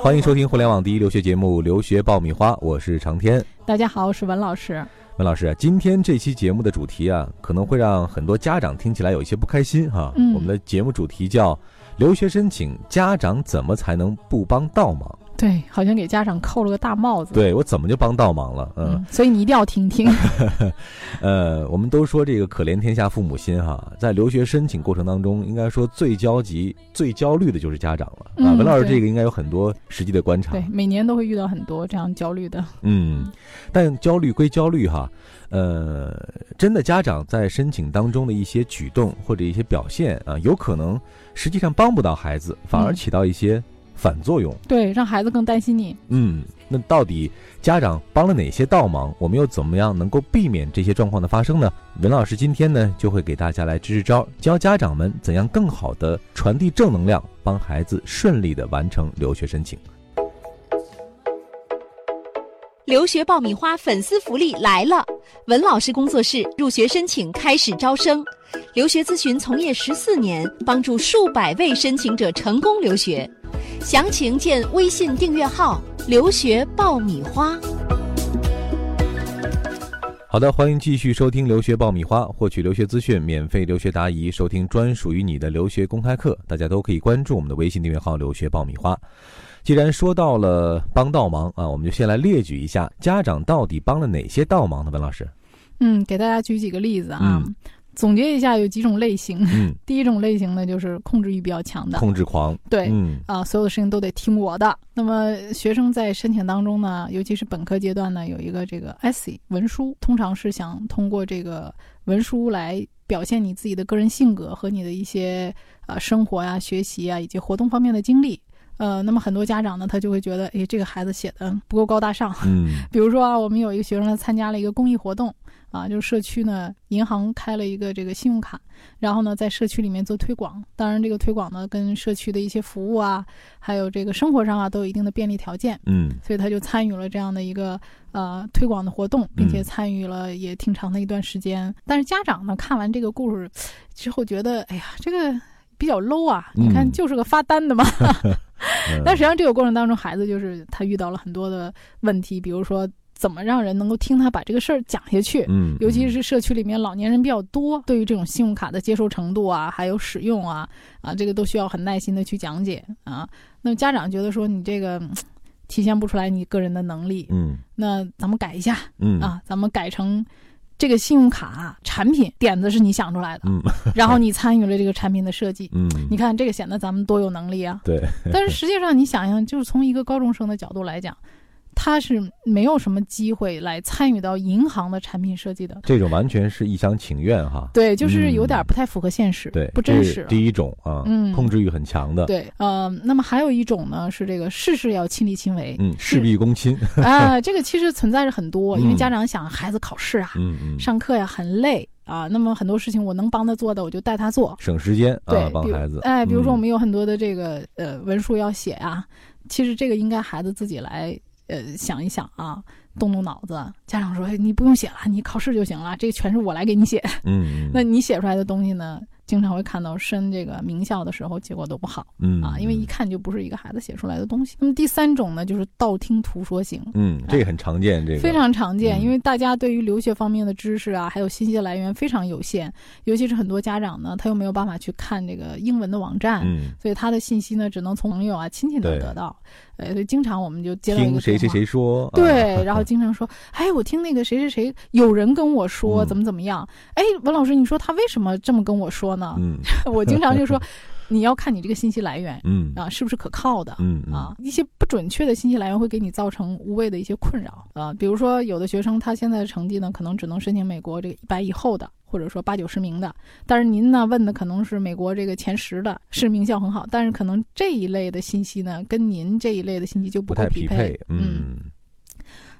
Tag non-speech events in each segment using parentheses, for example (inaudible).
欢迎收听互联网第一留学节目《留学爆米花》，我是长天。大家好，我是文老师。文老师，今天这期节目的主题啊，可能会让很多家长听起来有一些不开心哈。嗯我们的节目主题叫“留学申请，家长怎么才能不帮倒忙对，好像给家长扣了个大帽”？子。对我怎么就帮倒忙了？嗯，嗯，所以你一定要听听。(laughs) 呃，我们都说这个可怜天下父母心哈，在留学申请过程当中，应该说最焦急、最焦虑的就是家长了啊。嗯文老师，这个应该有很多实际的观察。对，每年都会遇到很多这样焦虑的。嗯，但焦虑归焦虑哈，呃，真的家长在申请当中的一些举动或者一些表现啊，有可能实际上帮不到孩子，反而嗯起到一些反作用。对，让孩子更担心你。嗯，那到底家长帮了哪些倒忙？我们又怎么样能够避免这些状况的发生呢？文老师今天呢就会给大家来支支招，教家长们怎样更好的传递正能量，帮孩子顺利的完成留学申请。留学爆米花粉丝福利来了！文老师工作室入学申请开始招生，留学咨询从业十四年，帮助数百位申请者成功留学。详情见微信订阅号“留学爆米花”。好的，欢迎继续收听留学爆米花，获取留学资讯，免费留学答疑，收听专属于你的留学公开课。大家都可以关注我们的微信订阅号“留学爆米花”。既然说到了帮倒忙啊，我们就先来列举一下家长到底帮了哪些倒忙呢？文老师，嗯，给大家举几个例子啊。嗯总结一下，有几种类型。嗯，(laughs) 第一种类型呢，就是控制欲比较强的。控制狂，对。嗯啊，所有的事情都得听我的。那么学生在申请当中呢，尤其是本科阶段呢，有一个这个 essay 文书，通常是想通过这个文书来表现你自己的个人性格和你的一些呃生活呀、学习啊以及活动方面的经历。呃，那么很多家长呢，他就会觉得，哎，这个孩子写的不够高大上。嗯 (laughs) 比如说啊，我们有一个学生他参加了一个公益活动啊，就是社区呢银行开了一个这个信用卡，然后呢在社区里面做推广。当然，这个推广呢跟社区的一些服务啊，还有这个生活上啊都有一定的便利条件，嗯所以他就参与了这样的一个呃推广的活动，并且嗯参与了也挺长的一段时间。但是家长呢看完这个故事之后觉得，哎呀，这个比较 low 啊！你看嗯就是个发单的嘛。(laughs) 嗯 (laughs) 但实际上，这个过程当中，孩子就是他遇到了很多的问题，比如说怎么让人能够听他把这个事儿讲下去。嗯，尤其是社区里面老年人比较多，对于这种信用卡的接受程度啊，还有使用啊，啊，这个都需要很耐心的去讲解啊。那么家长觉得说你这个嗯体现不出来你个人的能力，嗯那咱们改一下嗯啊，咱们改成这个信用卡产品点子是你想出来的，嗯 (laughs) 然后你参与了这个产品的设计。嗯，你看这个显得咱们多有能力啊！对，但是实际上，你想想，就是从一个高中生的角度来讲，他是没有什么机会来参与到银行的产品设计的。这种完全是一厢情愿哈。对，就是有嗯点不太符合现实，对，不真实第一种啊，嗯控制欲很强的，对，呃，那么还有一种呢，是这个事事要亲力亲为。嗯，事必躬亲，(laughs) 啊，这个其实存在着很多，因为嗯家长想孩子考试啊、嗯嗯，上课呀很累啊，那么很多事情我能帮他做的，我就带他做。省时间对啊，，帮孩子，哎，比如说嗯我们有很多的这个呃文书要写啊，其实这个应该孩子自己来呃想一想啊，动动脑子。家长说，哎，你不用写了，你考试就行了，这个全是我来给你写。(laughs) 嗯，那你写出来的东西呢，经常会看到申这个名校的时候，结果都不好嗯啊，因为一看就不是一个孩子写出来的东西。那么第三种呢，就是道听途说型。嗯，这个很常见，这个非常常见，嗯因为大家对于留学方面的知识啊，还有信息的来源非常有限，尤其是很多家长呢，他又没有办法去看这个英文的网站，嗯，所以他的信息呢，只能从朋友啊、亲戚那儿得到。呃，所以经常我们就接到一听个谁谁谁说，啊对，然后经常说，哎，我听那个谁谁谁有人跟我说嗯怎么怎么样，哎，文老师，你说他为什么这么跟我说呢？嗯 (laughs) 我经常就说，(laughs) 你要看你这个信息来源嗯啊，是不是可靠的。嗯啊，一些不准确的信息来源会给你造成无谓的一些困扰啊。比如说，有的学生他现在的成绩呢，可能只能申请美国这个一百以后的，或者说八九十名的。但是您呢问的可能是美国这个前十的，是名校很好，但是可能这一类的信息呢，跟您这一类的信息就不太匹配，嗯，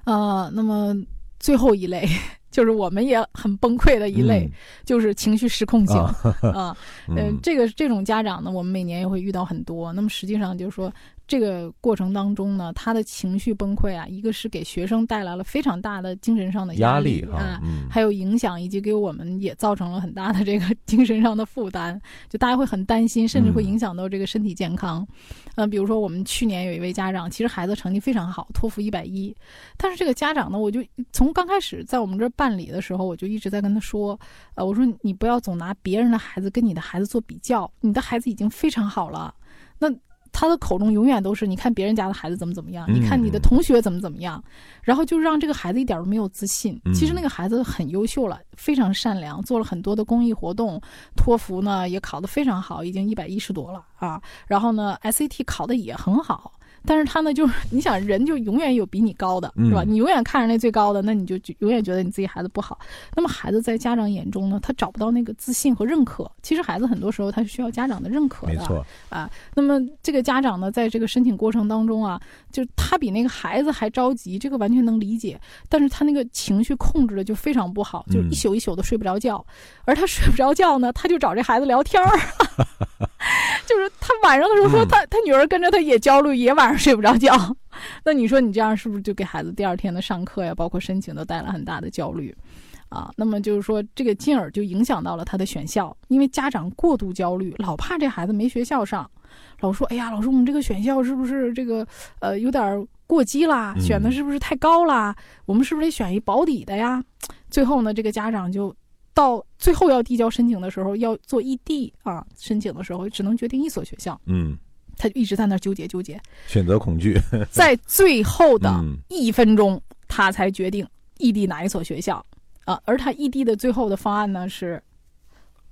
呃，那么最后一类 (laughs) 就是我们也很崩溃的一类，就是情绪失控型 (laughs) 啊嗯这个这种家长呢，我们每年也会遇到很多。那么实际上就是说，这个过程当中呢，他的情绪崩溃啊，一个是给学生带来了非常大的精神上的压力啊，还有影响，以及给我们也造成了很大的这个 (laughs) 精神上的负担。就大家会很担心，甚至会影响到这个身体健康。嗯，比如说我们去年有一位家长，其实孩子成绩非常好，托福一百一，但是这个家长呢，我就从刚开始在我们这儿办理的时候，我就一直在跟他说，呃，我说你不要总拿别人的孩子跟你的孩子做比较，你的孩子已经非常好了，那。他的口中永远都是你看别人家的孩子怎么怎么样，你看你的同学怎么怎么样，然后就让这个孩子一点都没有自信。其实那个孩子很优秀了，非常善良，做了很多的公益活动，托福呢也考得非常好，已经一百一十多了啊。然后呢，SAT 考得也很好。但是他呢，就是你想人就永远有比你高的，是吧？你永远看着那最高的，那你就永远觉得你自己孩子不好。那么孩子在家长眼中呢，他找不到那个自信和认可。其实孩子很多时候他是需要家长的认可的，没错啊。那么这个家长呢，在这个申请过程当中啊，就他比那个孩子还着急，这个完全能理解。但是他那个情绪控制的就非常不好，就一宿一宿的睡不着觉。而他睡不着觉呢，他就找这孩子聊天儿。(laughs) 就是他晚上的时候说他他女儿跟着他也焦虑，也晚上睡不着觉。(laughs) 那你说你这样是不是就给孩子第二天的上课呀，包括申请都带来很大的焦虑啊？那么就是说这个进而就影响到了他的选校，因为家长过度焦虑，老怕这孩子没学校上，老说哎呀，老师我们这个选校是不是这个呃有点过激啦？选的是不是太高啦？我们是不是得选一保底的呀？最后呢，这个家长就。到最后要递交申请的时候，要做异地啊，申请的时候只能决定一所学校。嗯，他就一直在那纠结纠结，选择恐惧，(laughs) 在最后的一分钟，他才决定异地哪一所学校啊。而他异地的最后的方案呢是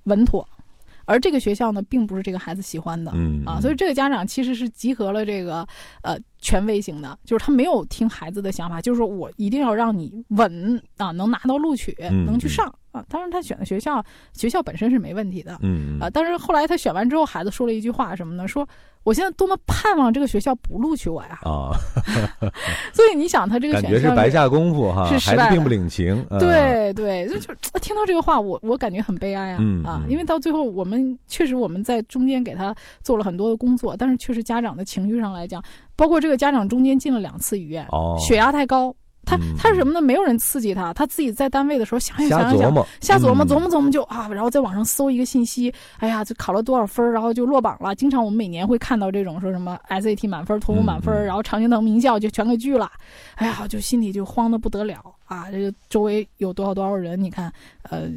稳妥，而这个学校呢并不是这个孩子喜欢的。嗯啊，所以这个家长其实是集合了这个呃权威型的，就是他没有听孩子的想法，就是说我一定要让你稳啊，能拿到录取，能去上。啊，当然他选的学校，学校本身是没问题的，嗯啊，但是后来他选完之后，孩子说了一句话什么呢？说我现在多么盼望这个学校不录取我呀！啊，(laughs) 所以你想，他这个感觉是白下功夫哈，孩子并不领情。对对，就就听到这个话，我我感觉很悲哀啊啊！因为到最后，我们确实我们在中间给他做了很多的工作，但是确实家长的情绪上来讲，包括这个家长中间进了两次医院，哦，血压太高。他他是什么呢？没有人刺激他，他自己在单位的时候想想想想想，瞎琢磨琢磨琢磨就啊，然后在网上搜一个信息，哎呀，就考了多少分，然后就落榜了。经常我们每年会看到这种说什么 SAT 满分、托福满分，然后常青藤名校就全给拒了，哎呀，就心里就慌的不得了啊！这个周围有多少多少人？你看，呃，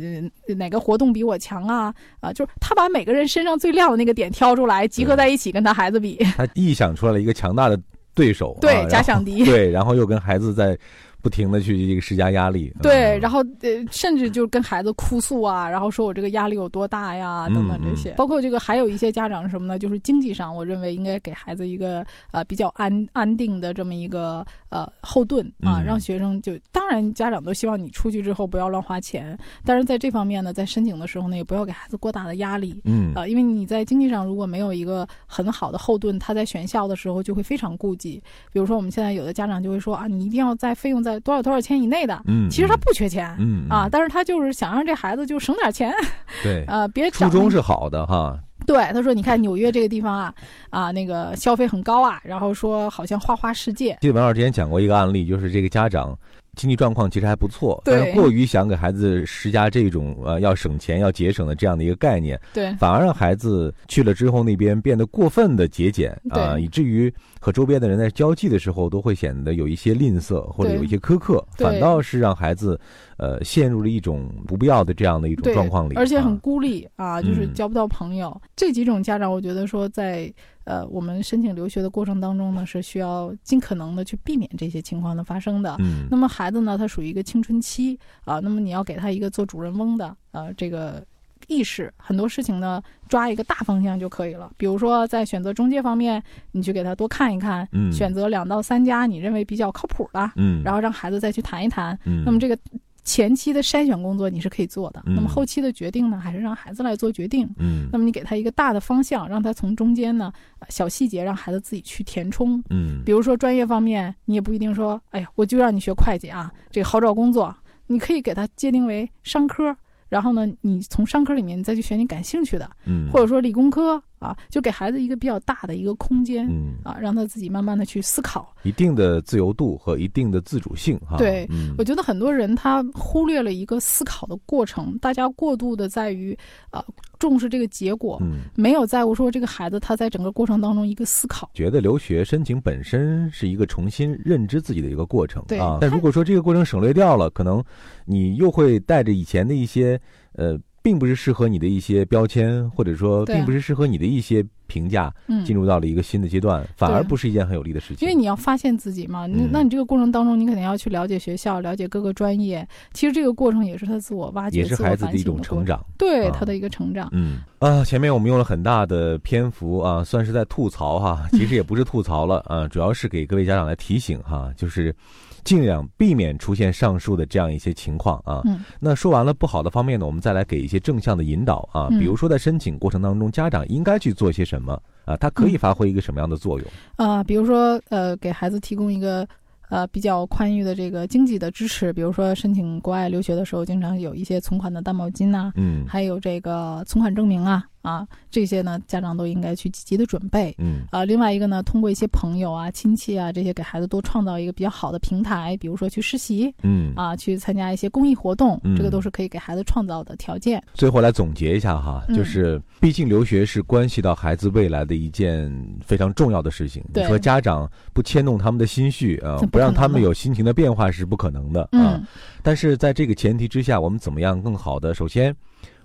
哪个活动比我强啊？啊，就是他把每个人身上最亮的那个点挑出来，集合在一起跟他孩子比。(laughs) 他臆想出来了一个强大的。对手对假想敌对，然后又跟孩子在。不停的去这个施加压力，对，然后呃，甚至就跟孩子哭诉啊，然后说我这个压力有多大呀，等等这些，包括这个还有一些家长什么呢？就是经济上，我认为应该给孩子一个呃比较安安定的这么一个呃后盾啊，让学生就当然家长都希望你出去之后不要乱花钱，但是在这方面呢，在申请的时候呢，也不要给孩子过大的压力，嗯啊，因为你在经济上如果没有一个很好的后盾，他在选校的时候就会非常顾忌。比如说我们现在有的家长就会说啊，你一定要在费用在。多少多少钱以内的？嗯，其实他不缺钱，嗯啊，但是他就是想让这孩子就省点钱，对，(laughs) 呃，别初衷是好的哈。对，他说：“你看纽约这个地方啊，啊，那个消费很高啊，然后说好像花花世界。”记得文老师之前讲过一个案例，就是这个家长。经济状况其实还不错，但是过于想给孩子施加这种呃要省钱、要节省的这样的一个概念，对，反而让孩子去了之后那边变得过分的节俭啊，以至于和周边的人在交际的时候都会显得有一些吝啬或者有一些苛刻，反倒是让孩子呃陷入了一种不必要的这样的一种状况里，而且很孤立啊，就是交不到朋友。这几种家长，我觉得说在。呃，我们申请留学的过程当中呢，是需要尽可能的去避免这些情况的发生的。嗯，那么孩子呢，他属于一个青春期啊，那么你要给他一个做主人翁的呃这个意识，很多事情呢抓一个大方向就可以了。比如说在选择中介方面，你去给他多看一看，嗯，选择两到三家你认为比较靠谱的，嗯，然后让孩子再去谈一谈，嗯，那么这个。前期的筛选工作你是可以做的，那么后期的决定呢，还是让孩子来做决定。嗯，那么你给他一个大的方向，让他从中间呢小细节让孩子自己去填充。嗯，比如说专业方面，你也不一定说，哎呀，我就让你学会计啊，这个好找工作。你可以给他界定为商科，然后呢，你从商科里面再去选你感兴趣的。嗯，或者说理工科啊，就给孩子一个比较大的一个空间，嗯啊，让他自己慢慢的去思考。一定的自由度和一定的自主性哈。对嗯我觉得很多人他忽略了一个思考的过程，大家过度的在于啊、重视这个结果，嗯，没有在乎说这个孩子他在整个过程当中一个思考。觉得留学申请本身是一个重新认知自己的一个过程对啊。但如果说这个过程省略掉了，可能你又会带着以前的一些呃，并不是适合你的一些标签，或者说并不是适合你的一些评价，嗯，进入到了一个新的阶段，反而不是一件很有利的事情。因为你要发现自己嘛，那嗯那你这个过程当中，你肯定要去了解学校，了解各个专业。其实这个过程也是他自我挖掘、也是孩子的一种成长。啊对他的一个成长。嗯啊，前面我们用了很大的篇幅啊，算是在吐槽哈，其实也不是吐槽了啊，主要是给各位家长来提醒哈，就是尽量避免出现上述的这样一些情况啊。嗯那说完了不好的方面呢，我们再来给一些正向的引导啊，嗯比如说在申请过程当中，家长应该去做些什么啊，它可以发挥一个什么样的作用？啊、比如说呃，给孩子提供一个呃比较宽裕的这个经济的支持，比如说申请国外留学的时候，经常有一些存款的担保金呐、嗯。还有这个存款证明啊啊，这些呢家长都应该去积极的准备。嗯啊，另外一个呢，通过一些朋友啊、亲戚啊这些，给孩子多创造一个比较好的平台，比如说去实习嗯。啊，去参加一些公益活动，嗯这个都是可以给孩子创造的条件。最后来总结一下哈，嗯就是毕竟留学是关系到孩子未来的一件非常重要的事情。你对说家长不牵动他们的心绪啊这，不不让他们有心情的变化是不可能的啊嗯。但是在这个前提之下，我们怎么样更好的？首先，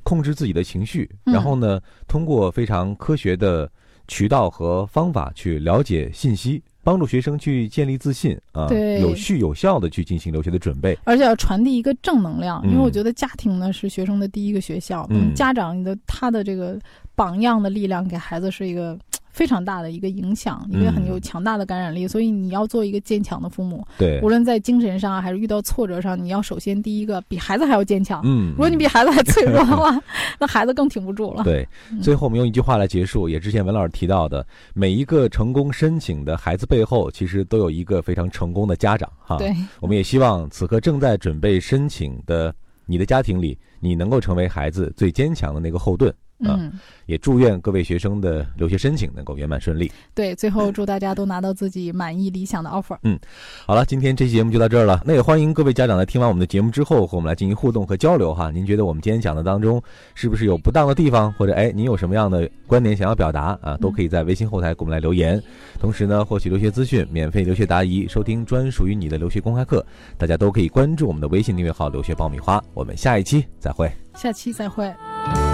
控制自己的情绪，嗯。然后呢，通过非常科学的渠道和方法去了解信息，帮助学生去建立自信啊，对。有序有效的去进行留学的准备。而且要传递一个正能量，因为嗯我觉得家庭呢是学生的第一个学校，嗯。家长的他的这个榜样的力量给孩子是一个非常大的一个影响，因为很有嗯强大的感染力，所以你要做一个坚强的父母，对无，论在精神上还是遇到挫折上，你要首先第一个比孩子还要坚强。嗯，如果你比孩子还脆弱的话，(laughs) 那孩子更挺不住了。对，嗯最后我们用一句话来结束，也之前文老师提到的，每一个成功申请的孩子背后，其实都有一个非常成功的家长哈。对，我们也希望此刻正在准备申请的你的家庭里，你能够成为孩子最坚强的那个后盾。啊嗯，也祝愿各位学生的留学申请能够圆满顺利。对，最后祝大家都拿到自己满意理想的 offer。嗯好了，今天这期节目就到这儿了。那也欢迎各位家长在听完我们的节目之后，和我们来进行互动和交流哈。您觉得我们今天讲的当中是不是有不当的地方，或者哎，您有什么样的观点想要表达啊，都可以在微信后台给我们来留言。同时呢，获取留学资讯、免费留学答疑、收听专属于你的留学公开课，大家都可以关注我们的微信订阅号“留学爆米花”。我们下一期再会。下期再会。「